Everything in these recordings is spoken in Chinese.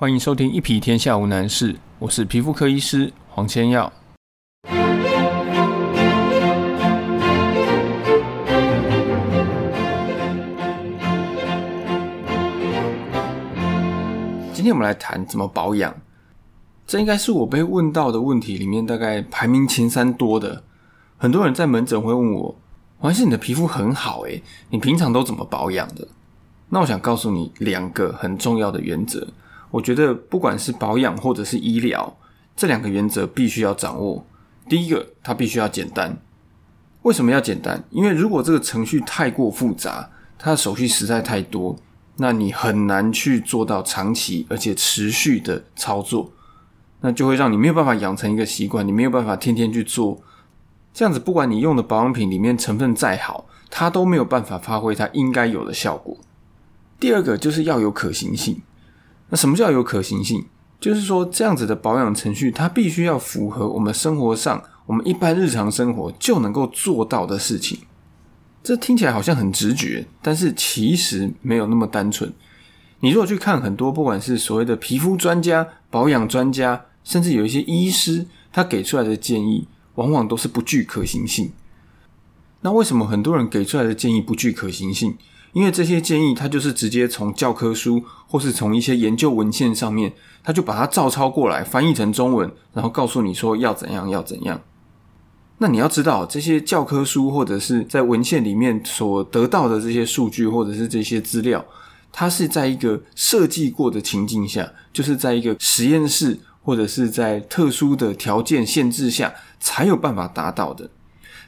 欢迎收听《一匹天下无难事》，我是皮肤科医师黄千耀。今天我们来谈怎么保养，这应该是我被问到的问题里面大概排名前三多的。很多人在门诊会问我：“黄医师，你的皮肤很好诶，你平常都怎么保养的？”那我想告诉你两个很重要的原则。我觉得不管是保养或者是医疗，这两个原则必须要掌握。第一个，它必须要简单。为什么要简单？因为如果这个程序太过复杂，它的手续实在太多，那你很难去做到长期而且持续的操作，那就会让你没有办法养成一个习惯，你没有办法天天去做。这样子，不管你用的保养品里面成分再好，它都没有办法发挥它应该有的效果。第二个就是要有可行性。那什么叫有可行性？就是说这样子的保养程序，它必须要符合我们生活上我们一般日常生活就能够做到的事情。这听起来好像很直觉，但是其实没有那么单纯。你如果去看很多，不管是所谓的皮肤专家、保养专家，甚至有一些医师，他给出来的建议，往往都是不具可行性。那为什么很多人给出来的建议不具可行性？因为这些建议，他就是直接从教科书或是从一些研究文献上面，他就把它照抄过来，翻译成中文，然后告诉你说要怎样要怎样。那你要知道，这些教科书或者是在文献里面所得到的这些数据或者是这些资料，它是在一个设计过的情境下，就是在一个实验室或者是在特殊的条件限制下才有办法达到的。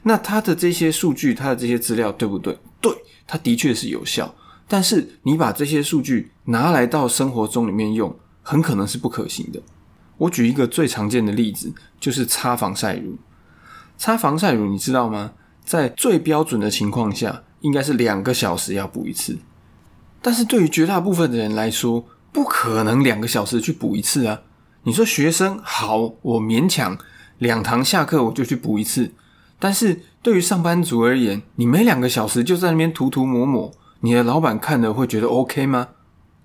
那它的这些数据，它的这些资料对不对？对。它的确是有效，但是你把这些数据拿来到生活中里面用，很可能是不可行的。我举一个最常见的例子，就是擦防晒乳。擦防晒乳，你知道吗？在最标准的情况下，应该是两个小时要补一次。但是对于绝大部分的人来说，不可能两个小时去补一次啊！你说学生好，我勉强两堂下课我就去补一次。但是对于上班族而言，你每两个小时就在那边涂涂抹抹，你的老板看了会觉得 OK 吗？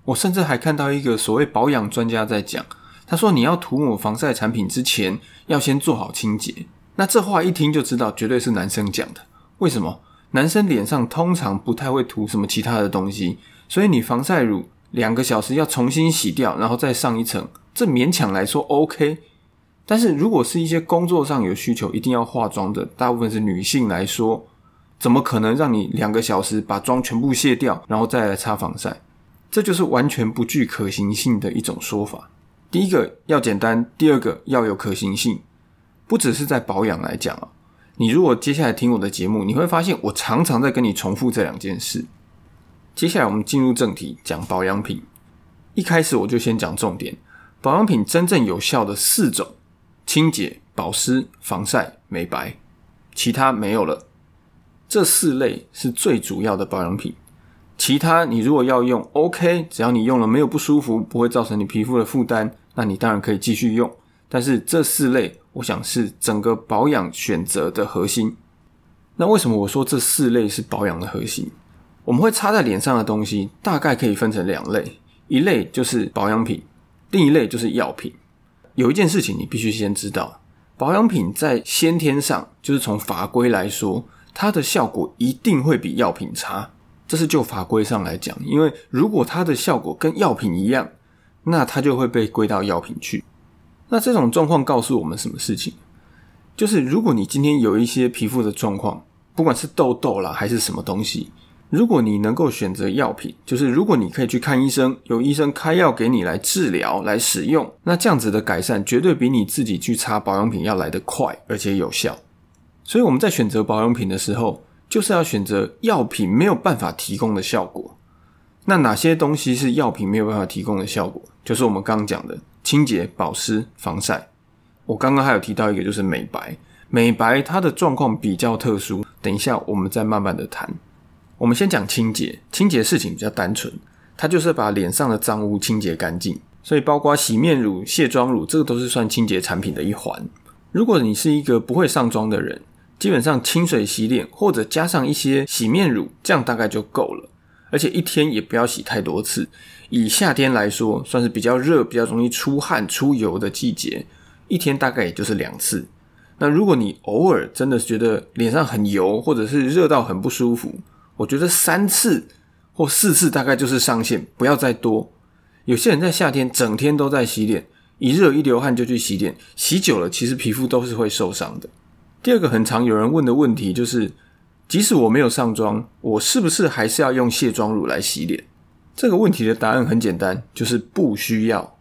我甚至还看到一个所谓保养专家在讲，他说你要涂抹防晒产品之前，要先做好清洁。那这话一听就知道，绝对是男生讲的。为什么？男生脸上通常不太会涂什么其他的东西，所以你防晒乳两个小时要重新洗掉，然后再上一层，这勉强来说 OK。但是如果是一些工作上有需求一定要化妆的，大部分是女性来说，怎么可能让你两个小时把妆全部卸掉，然后再来擦防晒？这就是完全不具可行性的一种说法。第一个要简单，第二个要有可行性。不只是在保养来讲啊，你如果接下来听我的节目，你会发现我常常在跟你重复这两件事。接下来我们进入正题，讲保养品。一开始我就先讲重点，保养品真正有效的四种。清洁、保湿、防晒、美白，其他没有了。这四类是最主要的保养品。其他你如果要用，OK，只要你用了没有不舒服，不会造成你皮肤的负担，那你当然可以继续用。但是这四类，我想是整个保养选择的核心。那为什么我说这四类是保养的核心？我们会擦在脸上的东西，大概可以分成两类，一类就是保养品，另一类就是药品。有一件事情你必须先知道，保养品在先天上就是从法规来说，它的效果一定会比药品差。这是就法规上来讲，因为如果它的效果跟药品一样，那它就会被归到药品去。那这种状况告诉我们什么事情？就是如果你今天有一些皮肤的状况，不管是痘痘啦还是什么东西。如果你能够选择药品，就是如果你可以去看医生，有医生开药给你来治疗、来使用，那这样子的改善绝对比你自己去擦保养品要来得快，而且有效。所以我们在选择保养品的时候，就是要选择药品没有办法提供的效果。那哪些东西是药品没有办法提供的效果？就是我们刚刚讲的清洁、保湿、防晒。我刚刚还有提到一个，就是美白。美白它的状况比较特殊，等一下我们再慢慢的谈。我们先讲清洁，清洁事情比较单纯，它就是把脸上的脏污清洁干净，所以包括洗面乳、卸妆乳，这个都是算清洁产品的一环。如果你是一个不会上妆的人，基本上清水洗脸或者加上一些洗面乳，这样大概就够了。而且一天也不要洗太多次。以夏天来说，算是比较热、比较容易出汗、出油的季节，一天大概也就是两次。那如果你偶尔真的觉得脸上很油，或者是热到很不舒服，我觉得三次或四次大概就是上限，不要再多。有些人在夏天整天都在洗脸，一热一流汗就去洗脸，洗久了其实皮肤都是会受伤的。第二个很常有人问的问题就是，即使我没有上妆，我是不是还是要用卸妆乳来洗脸？这个问题的答案很简单，就是不需要。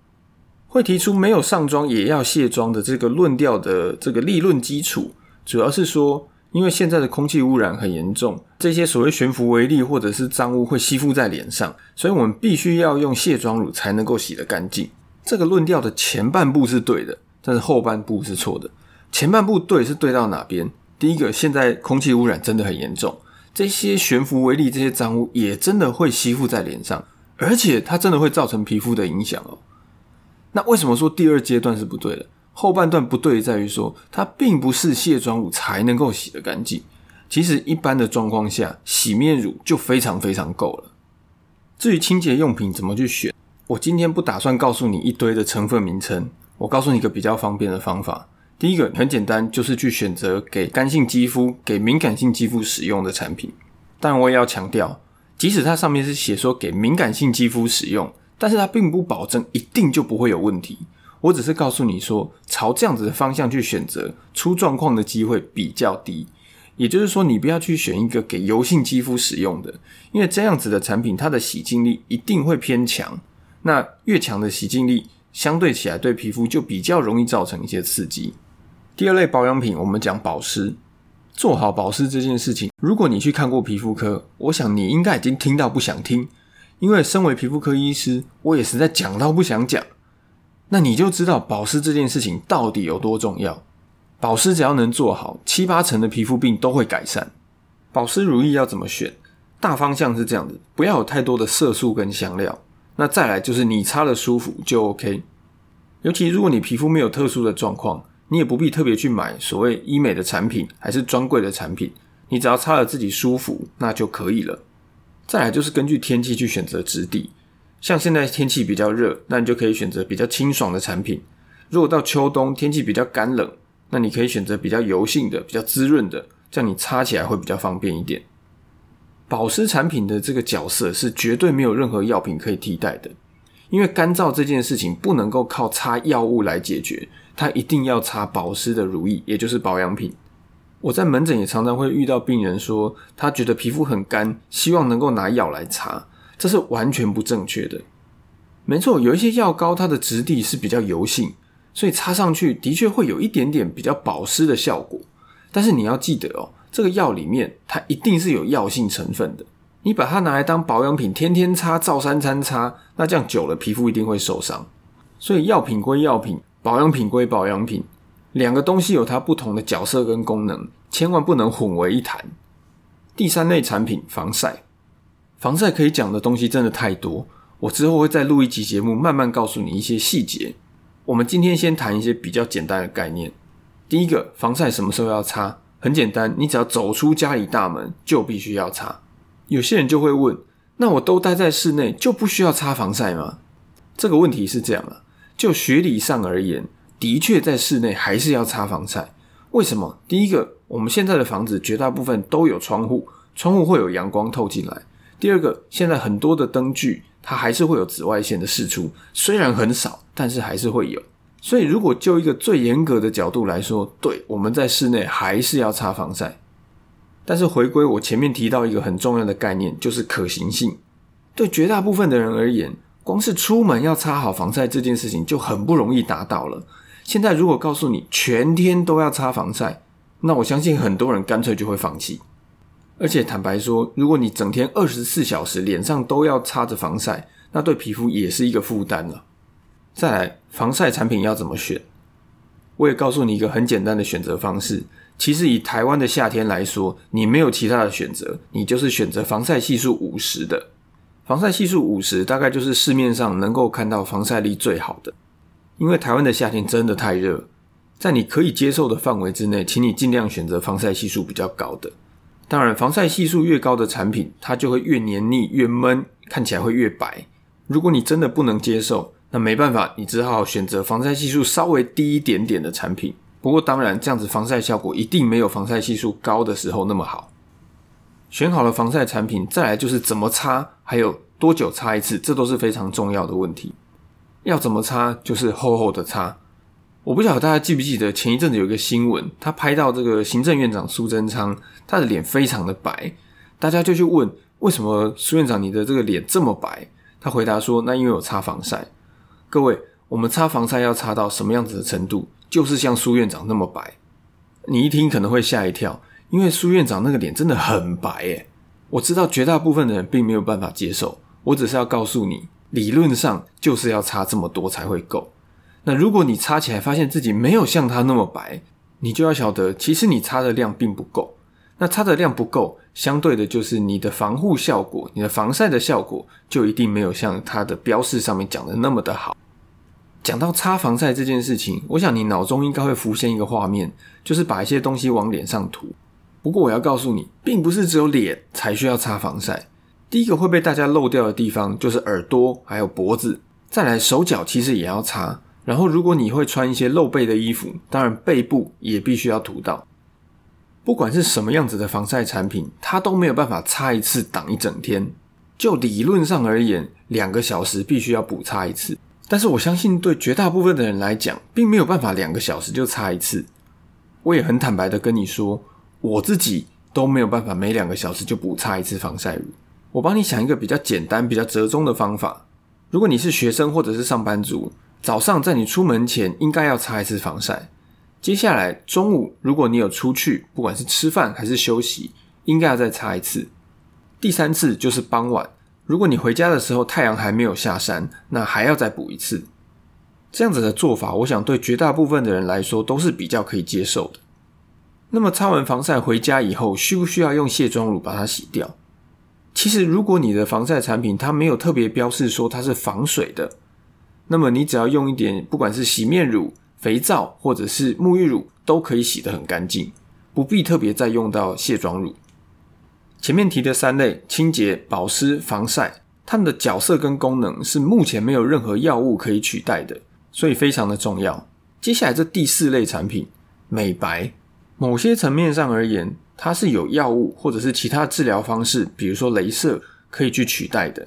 会提出没有上妆也要卸妆的这个论调的这个立论基础，主要是说，因为现在的空气污染很严重，这些所谓悬浮微粒或者是脏污会吸附在脸上，所以我们必须要用卸妆乳才能够洗得干净。这个论调的前半部是对的，但是后半部是错的。前半部对是对到哪边？第一个，现在空气污染真的很严重，这些悬浮微粒这些脏污也真的会吸附在脸上，而且它真的会造成皮肤的影响哦。那为什么说第二阶段是不对的？后半段不对在于说，它并不是卸妆乳才能够洗得干净。其实一般的状况下，洗面乳就非常非常够了。至于清洁用品怎么去选，我今天不打算告诉你一堆的成分名称，我告诉你一个比较方便的方法。第一个很简单，就是去选择给干性肌肤、给敏感性肌肤使用的产品。但，我也要强调，即使它上面是写说给敏感性肌肤使用。但是它并不保证一定就不会有问题，我只是告诉你说，朝这样子的方向去选择，出状况的机会比较低。也就是说，你不要去选一个给油性肌肤使用的，因为这样子的产品，它的洗净力一定会偏强。那越强的洗净力，相对起来对皮肤就比较容易造成一些刺激。第二类保养品，我们讲保湿，做好保湿这件事情，如果你去看过皮肤科，我想你应该已经听到不想听。因为身为皮肤科医师，我也实在讲到不想讲，那你就知道保湿这件事情到底有多重要。保湿只要能做好，七八成的皮肤病都会改善。保湿乳液要怎么选？大方向是这样的，不要有太多的色素跟香料。那再来就是你擦的舒服就 OK。尤其如果你皮肤没有特殊的状况，你也不必特别去买所谓医美的产品，还是专柜的产品，你只要擦了自己舒服，那就可以了。再来就是根据天气去选择质地，像现在天气比较热，那你就可以选择比较清爽的产品；如果到秋冬天气比较干冷，那你可以选择比较油性的、比较滋润的，这样你擦起来会比较方便一点。保湿产品的这个角色是绝对没有任何药品可以替代的，因为干燥这件事情不能够靠擦药物来解决，它一定要擦保湿的乳液，也就是保养品。我在门诊也常常会遇到病人说，他觉得皮肤很干，希望能够拿药来擦，这是完全不正确的。没错，有一些药膏它的质地是比较油性，所以擦上去的确会有一点点比较保湿的效果。但是你要记得哦，这个药里面它一定是有药性成分的。你把它拿来当保养品，天天擦、照三餐擦，那这样久了皮肤一定会受伤。所以药品归药品，保养品归保养品。两个东西有它不同的角色跟功能，千万不能混为一谈。第三类产品，防晒。防晒可以讲的东西真的太多，我之后会再录一集节目，慢慢告诉你一些细节。我们今天先谈一些比较简单的概念。第一个，防晒什么时候要擦？很简单，你只要走出家里大门就必须要擦。有些人就会问，那我都待在室内就不需要擦防晒吗？这个问题是这样了，就学理上而言。的确，在室内还是要擦防晒。为什么？第一个，我们现在的房子绝大部分都有窗户，窗户会有阳光透进来。第二个，现在很多的灯具它还是会有紫外线的释出，虽然很少，但是还是会有。所以，如果就一个最严格的角度来说，对，我们在室内还是要擦防晒。但是，回归我前面提到一个很重要的概念，就是可行性。对绝大部分的人而言，光是出门要擦好防晒这件事情就很不容易达到了。现在如果告诉你全天都要擦防晒，那我相信很多人干脆就会放弃。而且坦白说，如果你整天二十四小时脸上都要擦着防晒，那对皮肤也是一个负担了。再来，防晒产品要怎么选？我也告诉你一个很简单的选择方式。其实以台湾的夏天来说，你没有其他的选择，你就是选择防晒系数五十的。防晒系数五十，大概就是市面上能够看到防晒力最好的。因为台湾的夏天真的太热，在你可以接受的范围之内，请你尽量选择防晒系数比较高的。当然，防晒系数越高的产品，它就会越黏腻、越闷，看起来会越白。如果你真的不能接受，那没办法，你只好选择防晒系数稍微低一点点的产品。不过，当然这样子防晒效果一定没有防晒系数高的时候那么好。选好了防晒产品，再来就是怎么擦，还有多久擦一次，这都是非常重要的问题。要怎么擦，就是厚厚的擦。我不晓得大家记不记得前一阵子有一个新闻，他拍到这个行政院长苏贞昌，他的脸非常的白，大家就去问为什么苏院长你的这个脸这么白？他回答说：“那因为我擦防晒。”各位，我们擦防晒要擦到什么样子的程度？就是像苏院长那么白。你一听可能会吓一跳，因为苏院长那个脸真的很白诶。我知道绝大部分的人并没有办法接受，我只是要告诉你，理论上就是要擦这么多才会够。那如果你擦起来发现自己没有像它那么白，你就要晓得，其实你擦的量并不够。那擦的量不够，相对的就是你的防护效果、你的防晒的效果，就一定没有像它的标示上面讲的那么的好。讲到擦防晒这件事情，我想你脑中应该会浮现一个画面，就是把一些东西往脸上涂。不过我要告诉你，并不是只有脸才需要擦防晒。第一个会被大家漏掉的地方，就是耳朵还有脖子，再来手脚其实也要擦。然后，如果你会穿一些露背的衣服，当然背部也必须要涂到。不管是什么样子的防晒产品，它都没有办法擦一次挡一整天。就理论上而言，两个小时必须要补擦一次。但是我相信，对绝大部分的人来讲，并没有办法两个小时就擦一次。我也很坦白的跟你说，我自己都没有办法每两个小时就补擦一次防晒乳。我帮你想一个比较简单、比较折中的方法。如果你是学生或者是上班族，早上在你出门前应该要擦一次防晒。接下来中午，如果你有出去，不管是吃饭还是休息，应该要再擦一次。第三次就是傍晚，如果你回家的时候太阳还没有下山，那还要再补一次。这样子的做法，我想对绝大部分的人来说都是比较可以接受的。那么擦完防晒回家以后，需不需要用卸妆乳把它洗掉？其实，如果你的防晒产品它没有特别标示说它是防水的。那么你只要用一点，不管是洗面乳、肥皂或者是沐浴乳，都可以洗得很干净，不必特别再用到卸妆乳。前面提的三类清洁、保湿、防晒，它们的角色跟功能是目前没有任何药物可以取代的，所以非常的重要。接下来这第四类产品，美白，某些层面上而言，它是有药物或者是其他治疗方式，比如说镭射可以去取代的。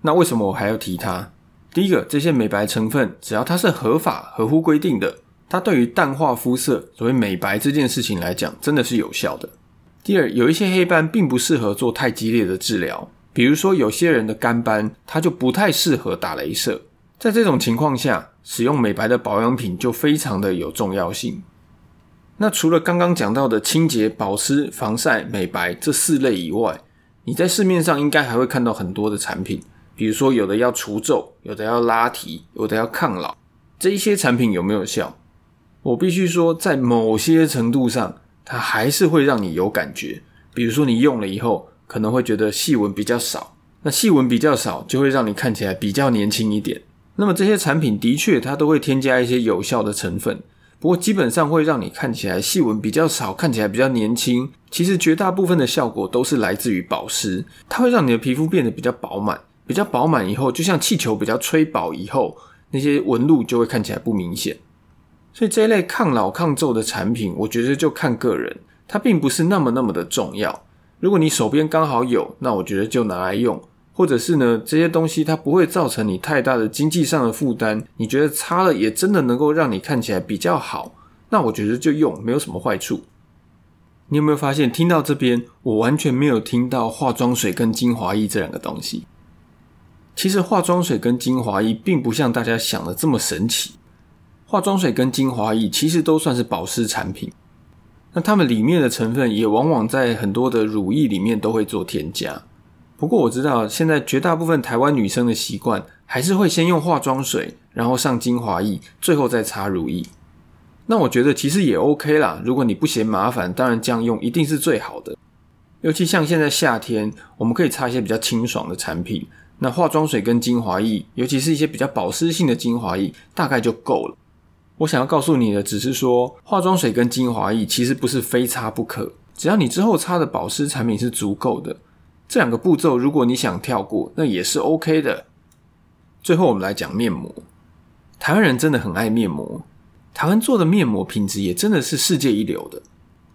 那为什么我还要提它？第一个，这些美白成分，只要它是合法、合乎规定的，它对于淡化肤色、所谓美白这件事情来讲，真的是有效的。第二，有一些黑斑并不适合做太激烈的治疗，比如说有些人的干斑，它就不太适合打镭射。在这种情况下，使用美白的保养品就非常的有重要性。那除了刚刚讲到的清洁、保湿、防晒、美白这四类以外，你在市面上应该还会看到很多的产品。比如说，有的要除皱，有的要拉提，有的要抗老，这一些产品有没有效？我必须说，在某些程度上，它还是会让你有感觉。比如说，你用了以后，可能会觉得细纹比较少，那细纹比较少，就会让你看起来比较年轻一点。那么这些产品的确，它都会添加一些有效的成分，不过基本上会让你看起来细纹比较少，看起来比较年轻。其实绝大部分的效果都是来自于保湿，它会让你的皮肤变得比较饱满。比较饱满以后，就像气球比较吹饱以后，那些纹路就会看起来不明显。所以这一类抗老抗皱的产品，我觉得就看个人，它并不是那么那么的重要。如果你手边刚好有，那我觉得就拿来用；或者是呢，这些东西它不会造成你太大的经济上的负担，你觉得擦了也真的能够让你看起来比较好，那我觉得就用，没有什么坏处。你有没有发现，听到这边，我完全没有听到化妆水跟精华液这两个东西？其实化妆水跟精华液并不像大家想的这么神奇。化妆水跟精华液其实都算是保湿产品，那它们里面的成分也往往在很多的乳液里面都会做添加。不过我知道现在绝大部分台湾女生的习惯还是会先用化妆水，然后上精华液，最后再擦乳液。那我觉得其实也 OK 啦，如果你不嫌麻烦，当然这样用一定是最好的。尤其像现在夏天，我们可以擦一些比较清爽的产品。那化妆水跟精华液，尤其是一些比较保湿性的精华液，大概就够了。我想要告诉你的，只是说化妆水跟精华液其实不是非擦不可，只要你之后擦的保湿产品是足够的，这两个步骤如果你想跳过，那也是 OK 的。最后我们来讲面膜，台湾人真的很爱面膜，台湾做的面膜品质也真的是世界一流的。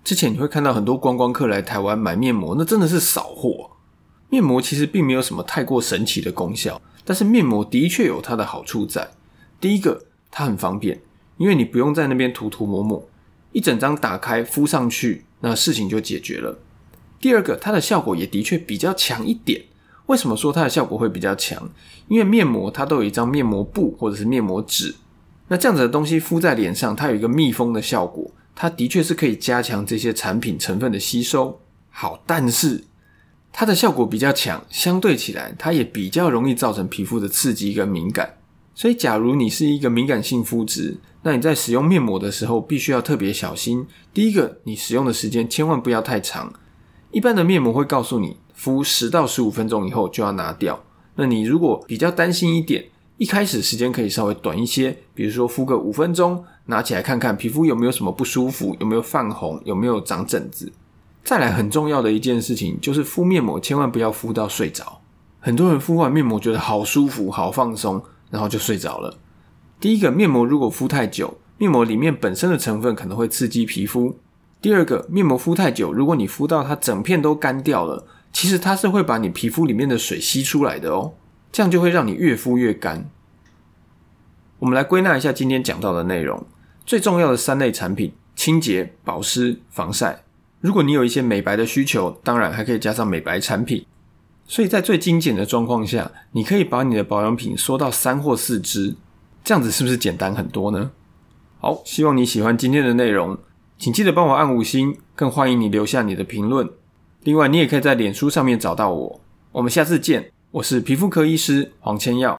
之前你会看到很多观光客来台湾买面膜，那真的是扫货。面膜其实并没有什么太过神奇的功效，但是面膜的确有它的好处在。第一个，它很方便，因为你不用在那边涂涂抹抹，一整张打开敷上去，那事情就解决了。第二个，它的效果也的确比较强一点。为什么说它的效果会比较强？因为面膜它都有一张面膜布或者是面膜纸，那这样子的东西敷在脸上，它有一个密封的效果，它的确是可以加强这些产品成分的吸收。好，但是它的效果比较强，相对起来，它也比较容易造成皮肤的刺激跟敏感。所以，假如你是一个敏感性肤质，那你在使用面膜的时候，必须要特别小心。第一个，你使用的时间千万不要太长。一般的面膜会告诉你。敷十到十五分钟以后就要拿掉。那你如果比较担心一点，一开始时间可以稍微短一些，比如说敷个五分钟，拿起来看看皮肤有没有什么不舒服，有没有泛红，有没有长疹子。再来很重要的一件事情就是敷面膜千万不要敷到睡着。很多人敷完面膜觉得好舒服、好放松，然后就睡着了。第一个，面膜如果敷太久，面膜里面本身的成分可能会刺激皮肤。第二个，面膜敷太久，如果你敷到它整片都干掉了。其实它是会把你皮肤里面的水吸出来的哦，这样就会让你越敷越干。我们来归纳一下今天讲到的内容，最重要的三类产品：清洁、保湿、防晒。如果你有一些美白的需求，当然还可以加上美白产品。所以在最精简的状况下，你可以把你的保养品缩到三或四支，这样子是不是简单很多呢？好，希望你喜欢今天的内容，请记得帮我按五星，更欢迎你留下你的评论。另外，你也可以在脸书上面找到我。我们下次见，我是皮肤科医师黄千耀。